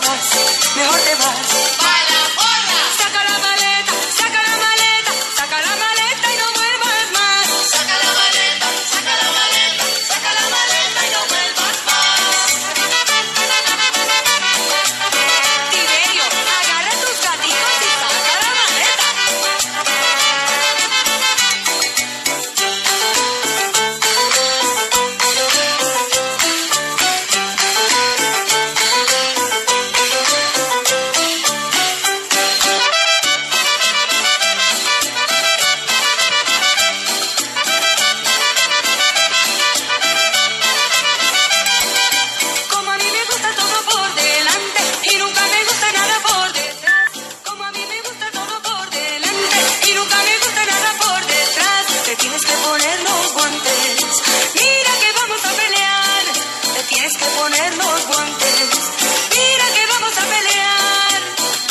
te mejor guantes. Mira que vamos a pelear.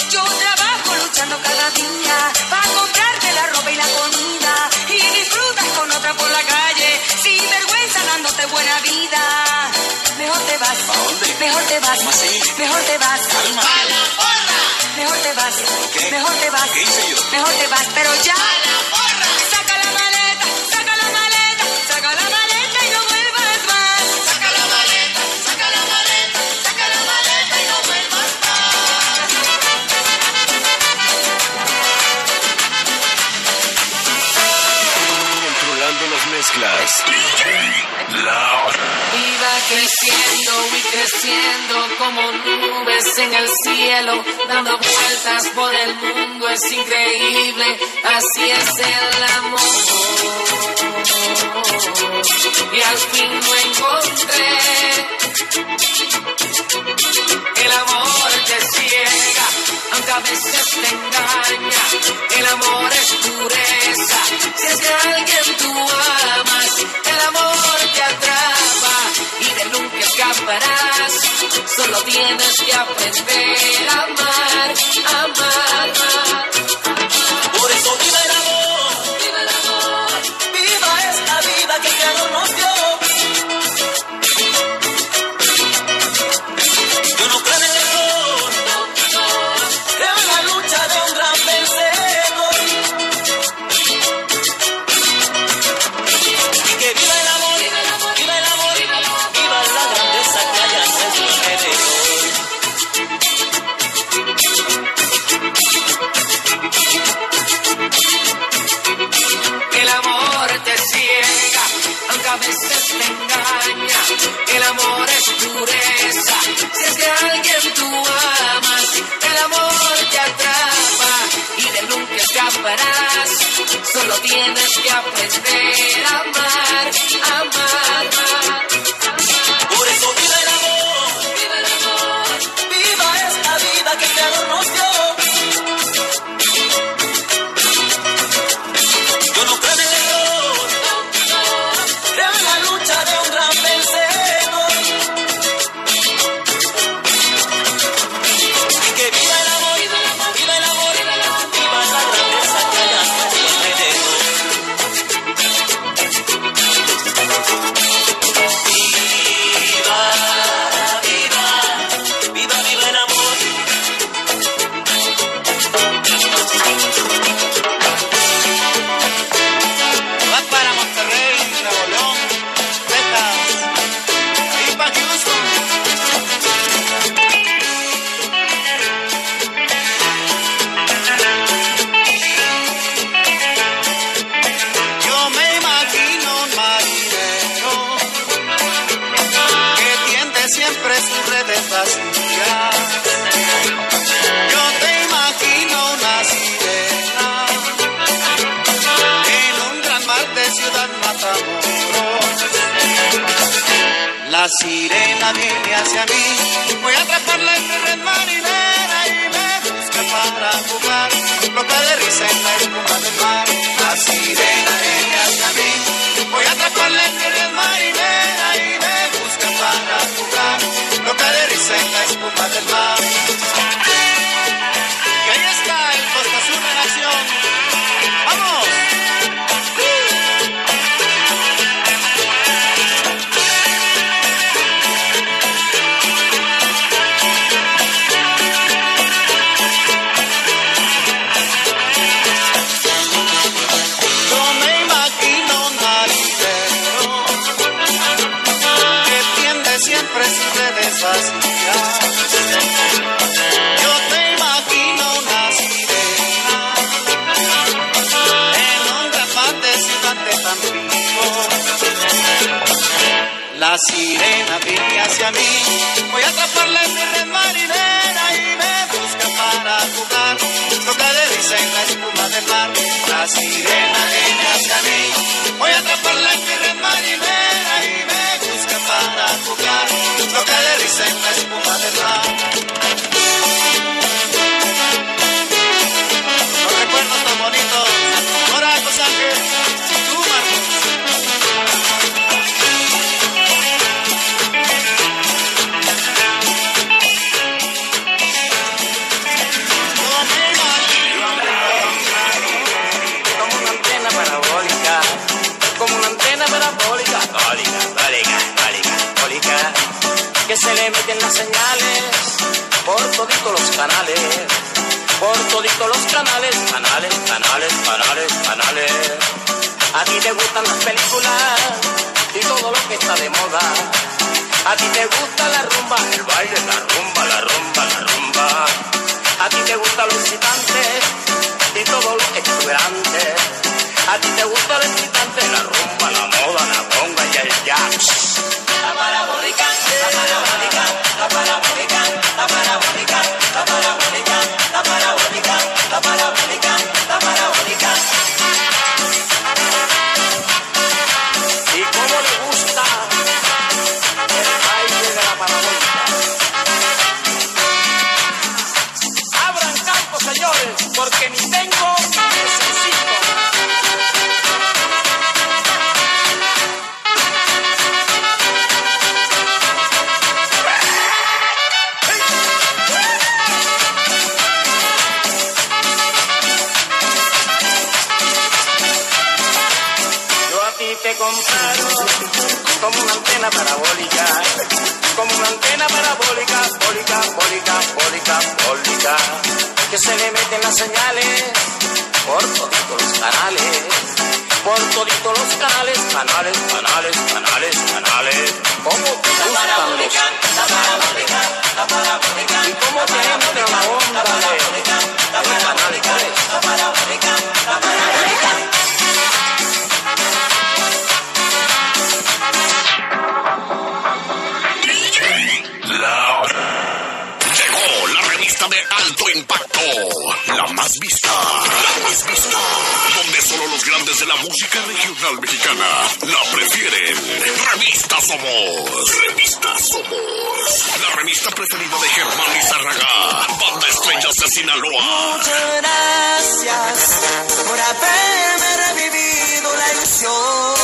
Yo trabajo luchando cada día para comprarte la ropa y la comida y disfrutas con otra por la calle sin vergüenza dándote buena vida. Mejor te vas. Mejor te vas. ¿Cómo así? Mejor te vas. Calma. ¡A la porra! Mejor te vas. ¿Qué? Mejor te vas. ¿Qué hice yo? Mejor te vas, pero ya. ¡A la porra! Creciendo y creciendo como nubes en el cielo, dando vueltas por el mundo, es increíble, así es el amor. Y al fin lo encontré. El amor te ciega, aunque a veces te engaña. El amor es pureza. Si es que alguien tú amas, el amor te atrapa escaparás. Solo tienes que aprender a amar, amar, amar. Solo tienes que aprender a amar, sirena viene hacia mí, voy a atraparla en mi red marinera y me busca para jugar, loca de risa en la espuma del mar. La sirena viene hacia mí, voy a atraparla en mi red marinera y me busca para jugar, loca de risa en la espuma del mar. Sirena viene hacia mí, voy a atraparla en mi red marinera y me busca para jugar. Lo que le dicen la espuma del mar. La sirena viene hacia mí, voy a atraparla en mi red marinera y me busca para jugar. Lo que le dicen la espuma del mar. Que se le meten las señales por toditos los canales, por toditos los canales, canales, canales, canales, canales. A ti te gustan las películas y todo lo que está de moda. A ti te gusta la rumba, el baile, la rumba, la rumba, la rumba. A ti te gustan los excitantes y todo lo exuberante. A ti te gusta lo excitante, la rumba, la moda, la conga y el jazz. Porque ni tengo ni necesito. Comparo como una antena parabólica, como una antena parabólica, bólica, bólica, bólica, bólica, que se le meten las señales por toditos los canales, por toditos los canales, canales, canales, canales, canales. ¿Cómo te gustan los la parabólica, la parabólica, y cómo te entra la onda de canales? La parabólica, la parabólica. Loud. La más vista. La más vista. Donde solo los grandes de la música regional mexicana la prefieren. Revista Somos. Revista Somos. La revista preferida de Germán Lizárraga. Banda Estrellas de Sinaloa. Muchas gracias por haberme revivido la ilusión,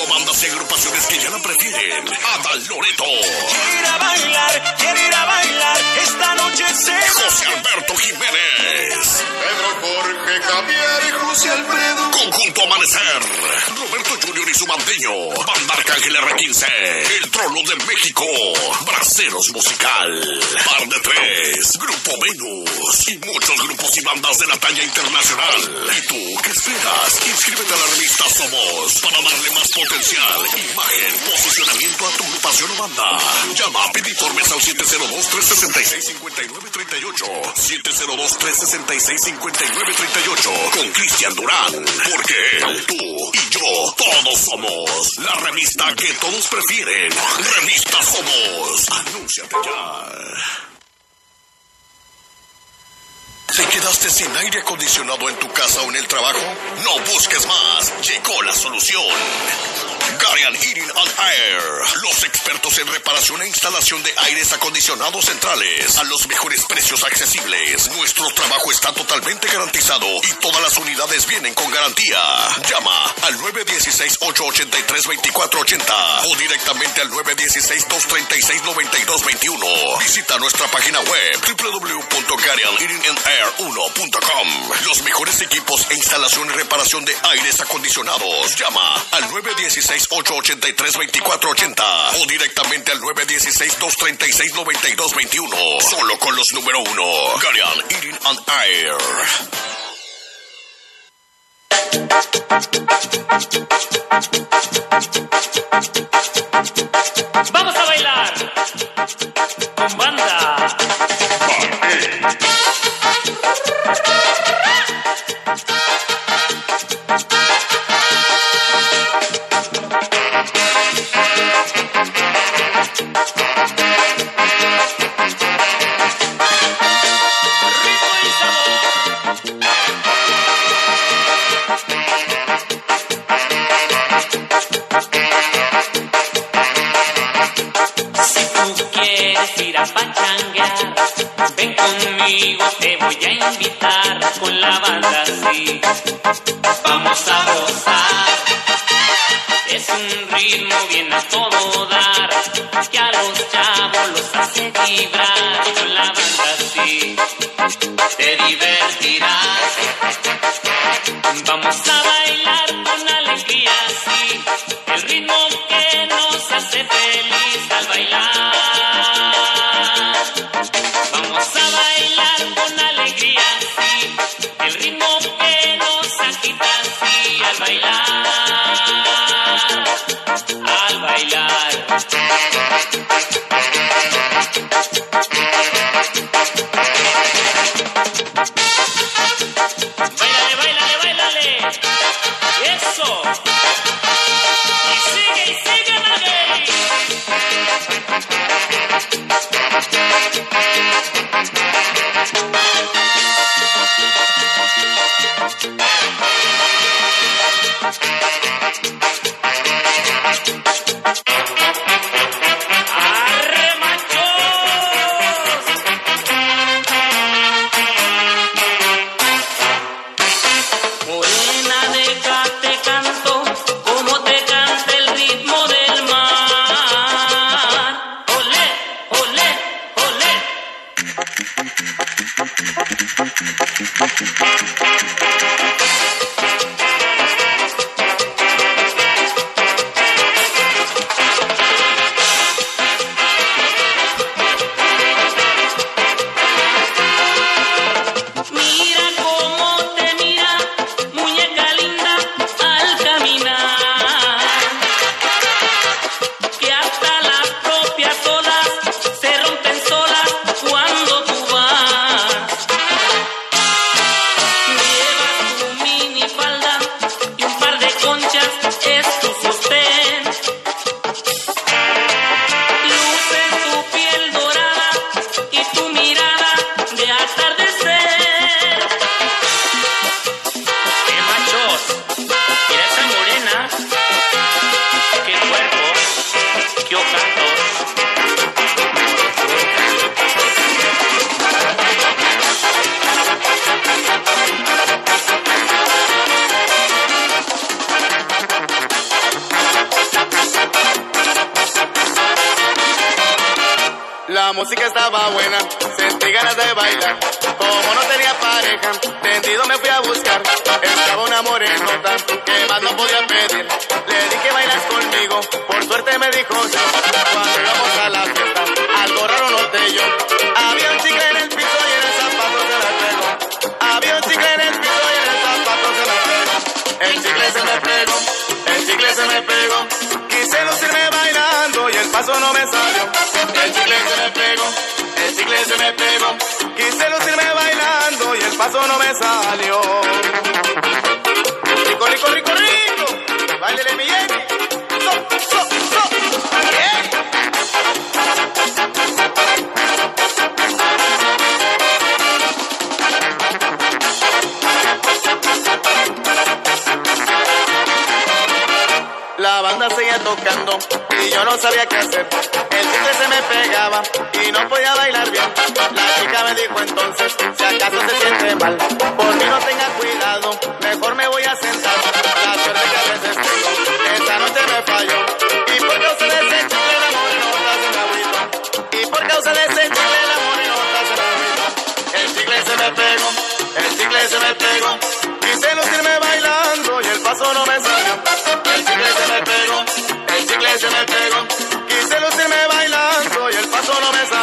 como bandas y agrupaciones que ya la prefieren. Adal Loreto. Quiero ir a bailar, quiero ir a bailar, esta noche se José Alberto Jiménez. Pedro Jorge Javier y José Alfredo. Amanecer. Roberto Junior y su bandeño. Banda Arcángel R15. El Trono de México. Braceros Musical. Par de Tres. Grupo Venus. Y muchos grupos y bandas de la talla internacional. ¿Y tú qué esperas? Inscríbete a la revista Somos para darle más potencial, imagen, posicionamiento a tu agrupación o banda. Llama a pedir informes al 702-366-5938. 702-366-5938. Con Cristian Durán. Porque tú y yo, todos somos la revista que todos prefieren. Revista Somos. Anúnciate ya. ¿Te quedaste sin aire acondicionado en tu casa o en el trabajo? No busques más. Llegó la solución. Garian Heating and Air. Los expertos en reparación e instalación de aires acondicionados centrales. A los mejores precios accesibles. Nuestro trabajo está totalmente garantizado y todas las unidades vienen con garantía. Llama al 916-883-2480 o directamente al 916-236-9221. Visita nuestra página web www.garianheatingandair1.com. Los mejores equipos e instalación y reparación de aires acondicionados. Llama al 916-883-2480 o directamente al 916-236-9221. Solo con los número uno. Garian Heating and Air. Banda Oh. Estaba buena, sentí ganas de bailar. Como no tenía pareja, tendido me fui a buscar. Estaba una morenota que más no podía pedir. Le dije bailas conmigo, por suerte me dijo sí. Cuando íbamos a la fiesta, algo raro noté paso no me salió. El chicle se me pegó, el chicle se me pegó. Quise lucirme bailando y el paso no me salió. Rico, rico, rico, rico. Báilele mi. So. Yeah. La banda seguía tocando y yo no sabía qué hacer. El chicle se me pegaba y no podía bailar bien. La chica me dijo entonces, si acaso se siente mal, por mí no tenga cuidado, mejor me voy a sentar. La suerte se me pegó. Quise lucirme bailando y el paso no me salió.